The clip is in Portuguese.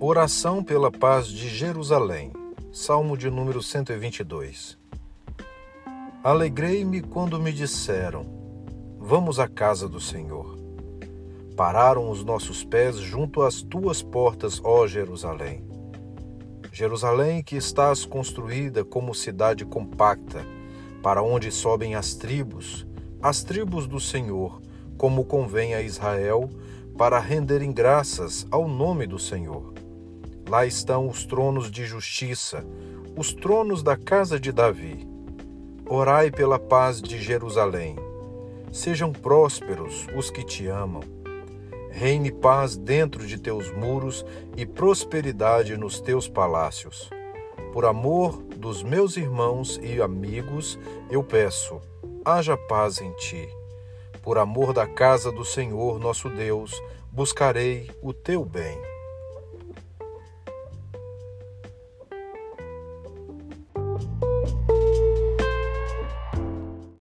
Oração pela paz de Jerusalém. Salmo de número 122. Alegrei-me quando me disseram: Vamos à casa do Senhor. Pararam os nossos pés junto às tuas portas, ó Jerusalém. Jerusalém, que estás construída como cidade compacta, para onde sobem as tribos, as tribos do Senhor, como convém a Israel, para renderem graças ao nome do Senhor. Lá estão os tronos de justiça, os tronos da casa de Davi. Orai pela paz de Jerusalém. Sejam prósperos os que te amam. Reine paz dentro de teus muros e prosperidade nos teus palácios. Por amor dos meus irmãos e amigos, eu peço, haja paz em ti. Por amor da casa do Senhor nosso Deus, buscarei o teu bem.